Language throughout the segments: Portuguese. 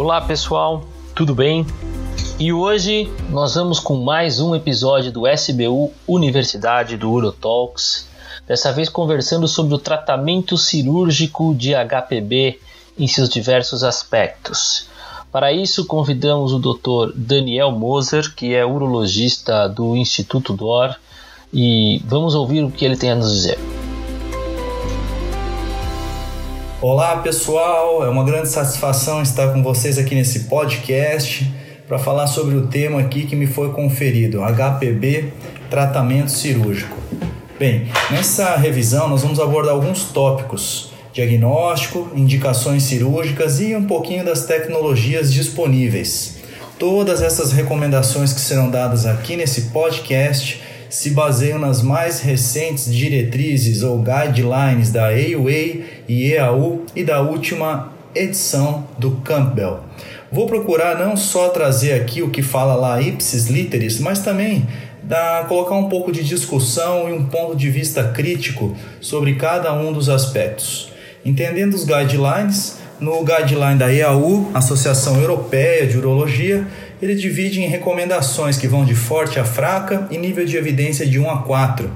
Olá pessoal, tudo bem? E hoje nós vamos com mais um episódio do SBU Universidade do Urotalks. Dessa vez conversando sobre o tratamento cirúrgico de HPB em seus diversos aspectos. Para isso, convidamos o Dr. Daniel Moser, que é urologista do Instituto DOR, e vamos ouvir o que ele tem a nos dizer. Olá pessoal, é uma grande satisfação estar com vocês aqui nesse podcast para falar sobre o tema aqui que me foi conferido, HPB, tratamento cirúrgico. Bem, nessa revisão nós vamos abordar alguns tópicos diagnóstico, indicações cirúrgicas e um pouquinho das tecnologias disponíveis. Todas essas recomendações que serão dadas aqui nesse podcast se baseiam nas mais recentes diretrizes ou guidelines da AUA e EAU e da última edição do Campbell. Vou procurar não só trazer aqui o que fala lá ipsis literis, mas também da, colocar um pouco de discussão e um ponto de vista crítico sobre cada um dos aspectos. Entendendo os guidelines, no guideline da EAU, Associação Europeia de Urologia, ele divide em recomendações que vão de forte a fraca e nível de evidência de 1 a 4.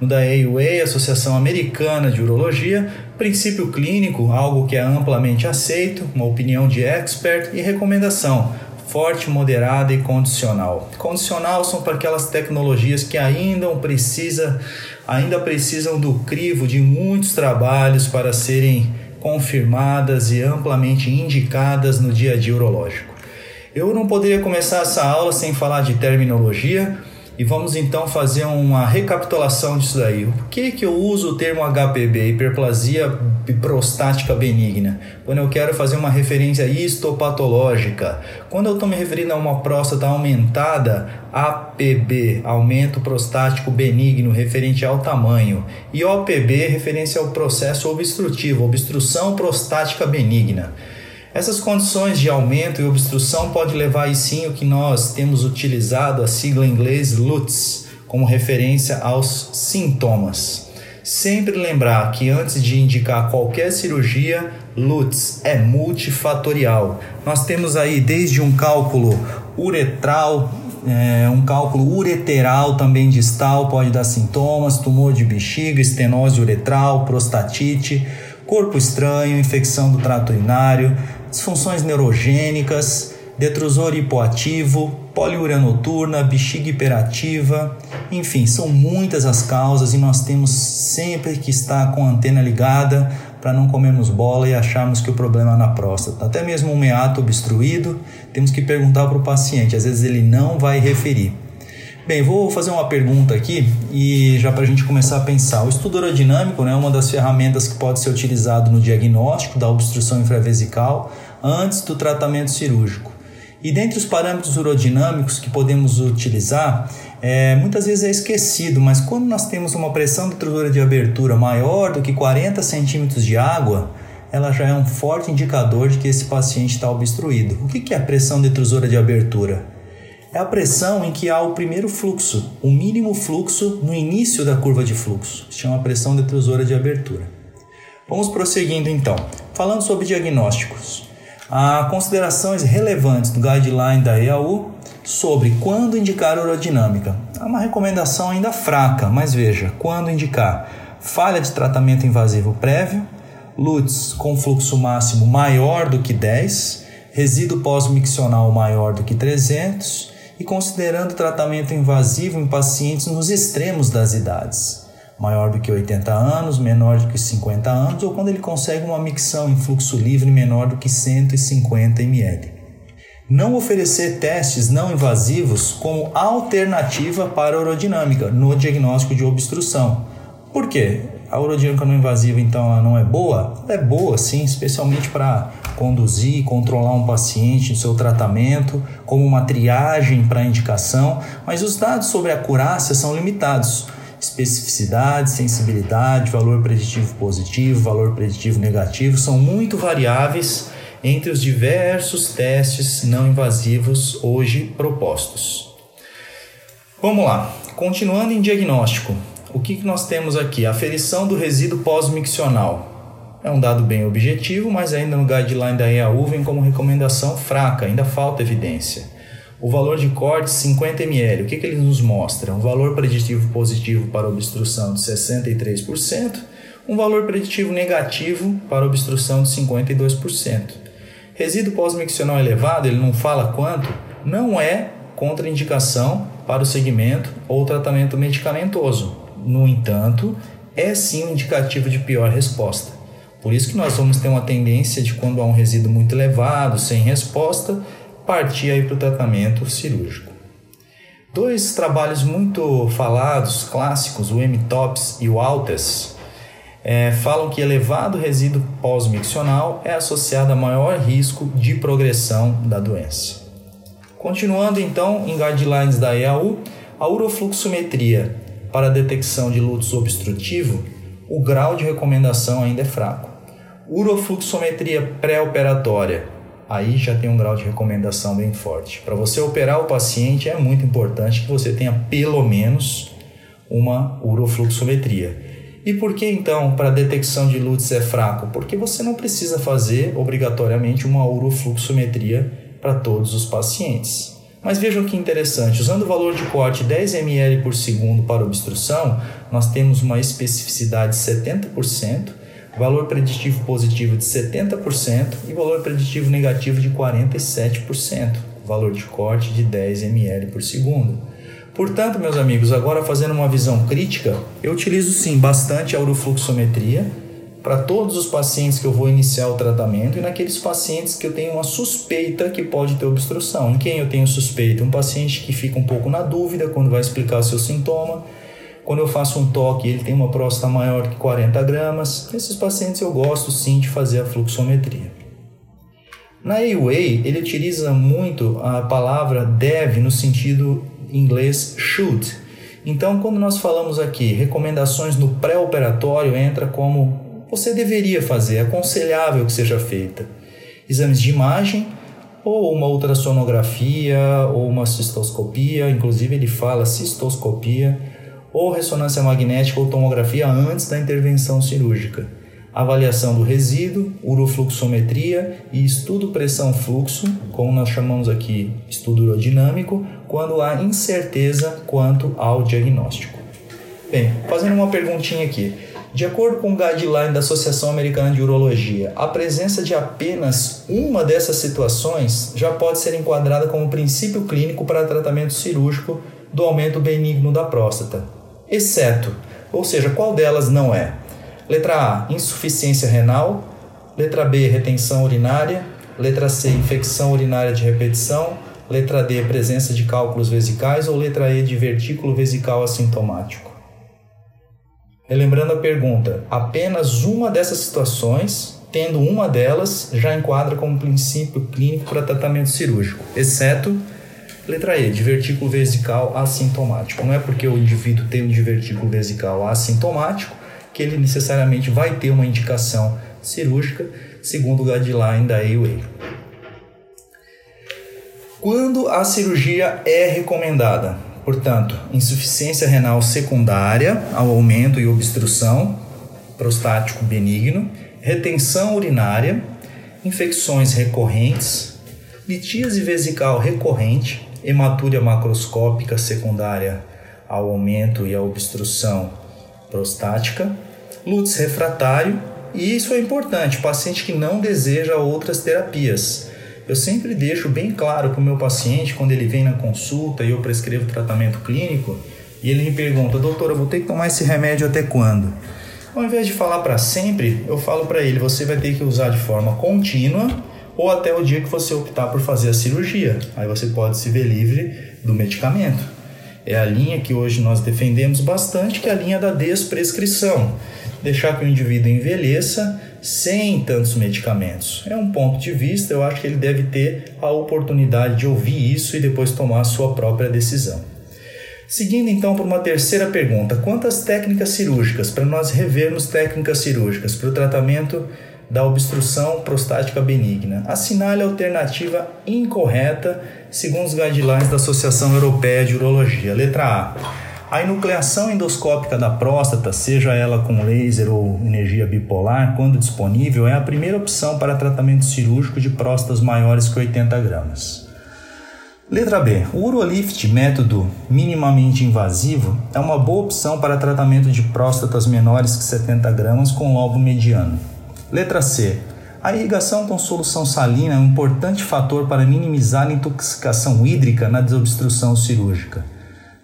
No da AUA, Associação Americana de Urologia, princípio clínico, algo que é amplamente aceito, uma opinião de expert e recomendação, forte, moderada e condicional. Condicional são para aquelas tecnologias que ainda precisa, ainda precisam do crivo de muitos trabalhos para serem confirmadas e amplamente indicadas no dia a dia urológico. Eu não poderia começar essa aula sem falar de terminologia e vamos então fazer uma recapitulação disso daí. Por que, que eu uso o termo HPB, hiperplasia prostática benigna? Quando eu quero fazer uma referência histopatológica. Quando eu estou me referindo a uma próstata aumentada, APB, aumento prostático benigno, referente ao tamanho. E OPB, referência ao processo obstrutivo, obstrução prostática benigna. Essas condições de aumento e obstrução podem levar aí sim o que nós temos utilizado a sigla em inglês LUTS como referência aos sintomas. Sempre lembrar que antes de indicar qualquer cirurgia, LUTS é multifatorial. Nós temos aí desde um cálculo uretral, é, um cálculo ureteral também distal pode dar sintomas, tumor de bexiga, estenose uretral, prostatite, corpo estranho, infecção do trato urinário, disfunções neurogênicas, detrusor hipoativo, poliúria noturna, bexiga hiperativa, enfim, são muitas as causas e nós temos sempre que estar com a antena ligada para não comermos bola e acharmos que o problema é na próstata. Até mesmo um meato obstruído, temos que perguntar para o paciente, às vezes ele não vai referir. Bem, vou fazer uma pergunta aqui e já para a gente começar a pensar. O estudo aerodinâmico né, é uma das ferramentas que pode ser utilizado no diagnóstico da obstrução infravesical antes do tratamento cirúrgico. E dentre os parâmetros urodinâmicos que podemos utilizar, é, muitas vezes é esquecido, mas quando nós temos uma pressão detrusora de abertura maior do que 40 centímetros de água, ela já é um forte indicador de que esse paciente está obstruído. O que é a pressão detrusora de abertura? É a pressão em que há o primeiro fluxo, o mínimo fluxo no início da curva de fluxo. Se chama pressão detrusora de abertura. Vamos prosseguindo então. Falando sobre diagnósticos. Há considerações relevantes do guideline da EAU sobre quando indicar urodinâmica. Há uma recomendação ainda fraca, mas veja, quando indicar falha de tratamento invasivo prévio, LUTS com fluxo máximo maior do que 10, resíduo pós-miccional maior do que 300, e considerando tratamento invasivo em pacientes nos extremos das idades, maior do que 80 anos, menor do que 50 anos, ou quando ele consegue uma micção em fluxo livre menor do que 150 ml. Não oferecer testes não invasivos como alternativa para a urodinâmica no diagnóstico de obstrução. Por quê? A urodinâmica não invasiva, então, ela não é boa? Ela é boa, sim, especialmente para conduzir controlar um paciente no seu tratamento, como uma triagem para indicação, mas os dados sobre a acurácia são limitados. Especificidade, sensibilidade, valor preditivo positivo, valor preditivo negativo são muito variáveis entre os diversos testes não invasivos hoje propostos. Vamos lá, continuando em diagnóstico, o que, nós temos aqui? Aferição do resíduo pós-miccional É um dado bem objetivo, mas ainda no guideline da EAU vem como recomendação fraca, ainda falta evidência. O valor de corte 50 ml, o que, que ele nos mostra? Um valor preditivo positivo para obstrução de 63%, um valor preditivo negativo para obstrução de 52%. Resíduo pós-miccional elevado, ele não fala quanto, não é contraindicação para o segmento ou tratamento medicamentoso. No entanto, é sim um indicativo de pior resposta. Por isso que nós vamos ter uma tendência de quando há um resíduo muito elevado, sem resposta, partir aí para o tratamento cirúrgico. Dois trabalhos muito falados, clássicos, o M-TOPS e o ALTES, é, falam que elevado resíduo pós-miccional é associado a maior risco de progressão da doença. Continuando então em guidelines da EAU, a urofluxometria para a detecção de lutos obstrutivo, o grau de recomendação ainda é fraco. Urofluxometria pré-operatória aí já tem um grau de recomendação bem forte. Para você operar o paciente é muito importante que você tenha pelo menos uma urofluxometria. E por que então para detecção de LUTS é fraco? Porque você não precisa fazer obrigatoriamente uma urofluxometria para todos os pacientes. Mas vejam que interessante, usando o valor de corte 10 ml por segundo para obstrução, nós temos uma especificidade de 70%, valor preditivo positivo de 70% e valor preditivo negativo de 47%, valor de corte de 10 ml por segundo. Portanto, meus amigos, agora fazendo uma visão crítica, eu utilizo sim bastante a urofluxometria para todos os pacientes que eu vou iniciar o tratamento e naqueles pacientes que eu tenho uma suspeita que pode ter obstrução. Em quem eu tenho suspeita? Um paciente que fica um pouco na dúvida quando vai explicar o seu sintoma quando eu faço um toque, ele tem uma próstata maior que 40 gramas. Esses pacientes eu gosto sim de fazer a fluxometria. Na A-Way, ele utiliza muito a palavra deve no sentido inglês should. Então, quando nós falamos aqui recomendações no pré-operatório, entra como você deveria fazer, aconselhável que seja feita. Exames de imagem, ou uma ultrassonografia, ou uma cistoscopia, inclusive ele fala cistoscopia ou ressonância magnética ou tomografia antes da intervenção cirúrgica. Avaliação do resíduo, urofluxometria e estudo pressão-fluxo, como nós chamamos aqui estudo urodinâmico, quando há incerteza quanto ao diagnóstico. Bem, fazendo uma perguntinha aqui. De acordo com o guideline da Associação Americana de Urologia, a presença de apenas uma dessas situações já pode ser enquadrada como princípio clínico para tratamento cirúrgico do aumento benigno da próstata, exceto, ou seja, qual delas não é? Letra A, insuficiência renal. Letra B, retenção urinária. Letra C, infecção urinária de repetição. Letra D, presença de cálculos vesicais. Ou letra E, divertículo vesical assintomático. Relembrando a pergunta, apenas uma dessas situações, tendo uma delas, já enquadra como princípio clínico para tratamento cirúrgico, exceto Letra E, divertículo vesical assintomático. Não é porque o indivíduo tem um divertículo vesical assintomático que ele necessariamente vai ter uma indicação cirúrgica, segundo o guideline da AUA. Quando a cirurgia é recomendada? Portanto, insuficiência renal secundária ao aumento e obstrução prostático benigno, retenção urinária, infecções recorrentes, litíase vesical recorrente, hematúria macroscópica secundária ao aumento e à obstrução prostática, lútis refratário, e isso é importante, paciente que não deseja outras terapias. Eu sempre deixo bem claro para o meu paciente, quando ele vem na consulta e eu prescrevo tratamento clínico, e ele me pergunta, doutor, eu vou ter que tomar esse remédio até quando? Ao invés de falar para sempre, eu falo para ele, você vai ter que usar de forma contínua ou até o dia que você optar por fazer a cirurgia. Aí você pode se ver livre do medicamento. É a linha que hoje nós defendemos bastante, que é a linha da desprescrição. Deixar que o indivíduo envelheça sem tantos medicamentos. É um ponto de vista, eu acho que ele deve ter a oportunidade de ouvir isso e depois tomar a sua própria decisão. Seguindo então para uma terceira pergunta: quantas técnicas cirúrgicas, para nós revermos técnicas cirúrgicas para o tratamento da obstrução prostática benigna. Assinale a alternativa incorreta segundo os guidelines da Associação Europeia de Urologia. Letra A. A enucleação endoscópica da próstata, seja ela com laser ou energia bipolar, quando disponível, é a primeira opção para tratamento cirúrgico de próstatas maiores que 80 gramas. Letra B. O Urolift, método minimamente invasivo, é uma boa opção para tratamento de próstatas menores que 70 gramas com lobo mediano. Letra C. A irrigação com solução salina é um importante fator para minimizar a intoxicação hídrica na desobstrução cirúrgica.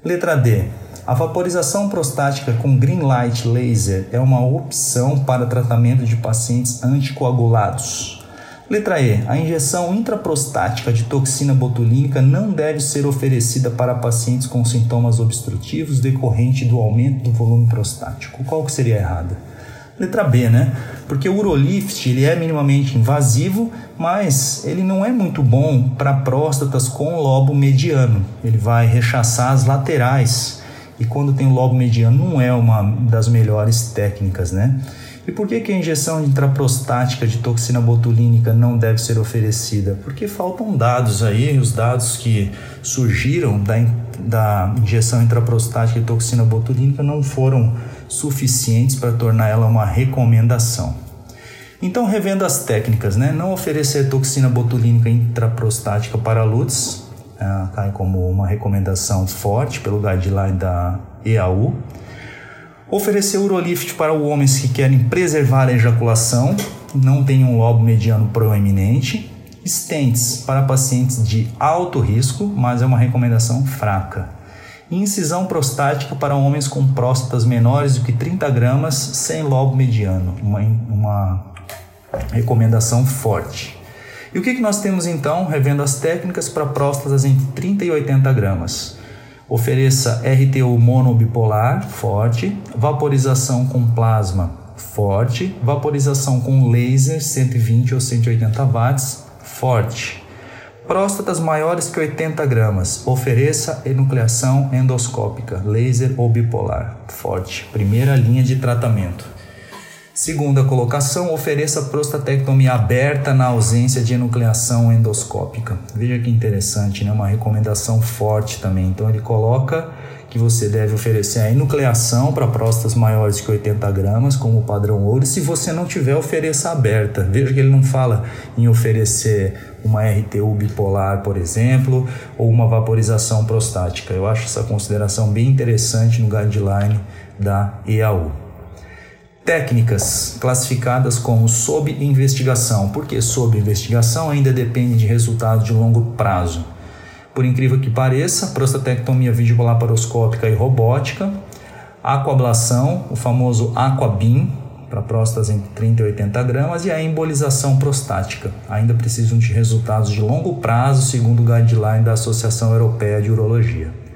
Letra D. A vaporização prostática com green light laser é uma opção para tratamento de pacientes anticoagulados. Letra E. A injeção intraprostática de toxina botulínica não deve ser oferecida para pacientes com sintomas obstrutivos decorrente do aumento do volume prostático. Qual que seria errada? Letra B, né? Porque o Urolift ele é minimamente invasivo, mas ele não é muito bom para próstatas com lobo mediano. Ele vai rechaçar as laterais. E quando tem o lobo mediano não é uma das melhores técnicas, né? E por que, que a injeção intraprostática de toxina botulínica não deve ser oferecida? Porque faltam dados aí, os dados que surgiram da, da injeção intraprostática de toxina botulínica não foram suficientes para tornar ela uma recomendação. Então, revendo as técnicas, né? não oferecer toxina botulínica intraprostática para LUTS, uh, cai como uma recomendação forte pelo guideline da EAU Oferecer Urolift para homens que querem preservar a ejaculação, não tem um lobo mediano proeminente. Stents para pacientes de alto risco, mas é uma recomendação fraca. incisão prostática para homens com próstatas menores do que 30 gramas sem lobo mediano, uma, uma recomendação forte. E o que, que nós temos então, revendo as técnicas para próstatas entre 30 e 80 gramas? Ofereça RTU monobipolar forte, vaporização com plasma forte, vaporização com laser 120 ou 180 watts forte. Próstatas maiores que 80 gramas, ofereça enucleação endoscópica, laser ou bipolar forte. Primeira linha de tratamento. Segunda colocação, ofereça prostatectomia aberta na ausência de enucleação endoscópica. Veja que interessante, né? uma recomendação forte também. Então ele coloca que você deve oferecer a enucleação para próstatas maiores que 80 gramas, como padrão ouro, se você não tiver, ofereça aberta. Veja que ele não fala em oferecer uma RTU bipolar, por exemplo, ou uma vaporização prostática. Eu acho essa consideração bem interessante no guideline da EAU técnicas classificadas como sob investigação, porque sob investigação ainda depende de resultados de longo prazo. Por incrível que pareça, prostatectomia videolaparoscópica e robótica, aquablação, o famoso aquabin, para próstatas entre 30 e 80 gramas, e a embolização prostática. Ainda precisam de resultados de longo prazo, segundo o guideline da Associação Europeia de Urologia.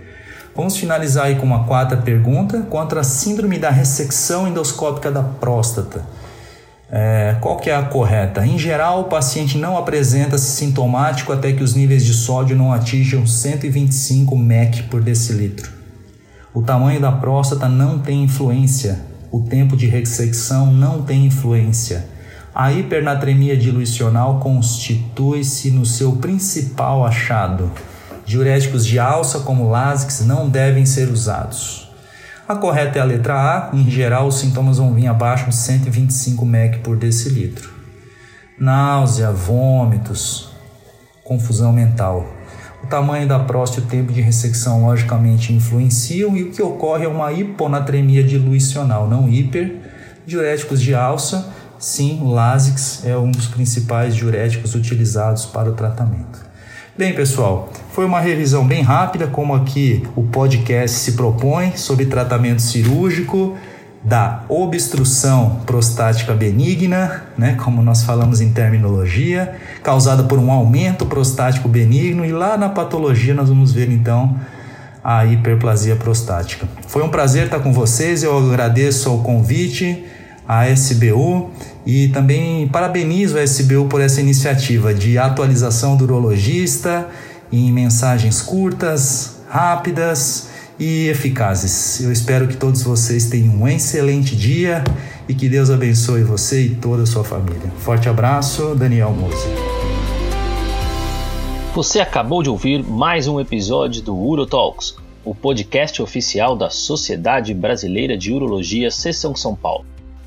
Vamos finalizar aí com uma quarta pergunta contra a síndrome da ressecção endoscópica da próstata. É, qual que é a correta? Em geral, o paciente não apresenta-se sintomático até que os níveis de sódio não atinjam 125 mEq por decilitro. O tamanho da próstata não tem influência. O tempo de ressecção não tem influência. A hipernatremia diluicional constitui-se no seu principal achado. Diuréticos de alça, como Lasix, não devem ser usados. A correta é a letra A. Em geral, os sintomas vão vir abaixo de 125 mEq por decilitro. Náusea, vômitos, confusão mental. O tamanho da próstata e o tempo de ressecção logicamente influenciam e o que ocorre é uma hiponatremia diluicional, não hiper. Diuréticos de alça, sim, o Lasix é um dos principais diuréticos utilizados para o tratamento. Bem, pessoal, foi uma revisão bem rápida, como aqui o podcast se propõe, sobre tratamento cirúrgico da obstrução prostática benigna, né, como nós falamos em terminologia, causada por um aumento prostático benigno, e lá na patologia nós vamos ver então a hiperplasia prostática. Foi um prazer estar com vocês, eu agradeço o convite à SBU e também parabenizo a SBU por essa iniciativa de atualização do urologista em mensagens curtas, rápidas e eficazes. Eu espero que todos vocês tenham um excelente dia e que Deus abençoe você e toda a sua família. Forte abraço, Daniel Mose. Você acabou de ouvir mais um episódio do UroTalks o podcast oficial da Sociedade Brasileira de Urologia Seção São Paulo.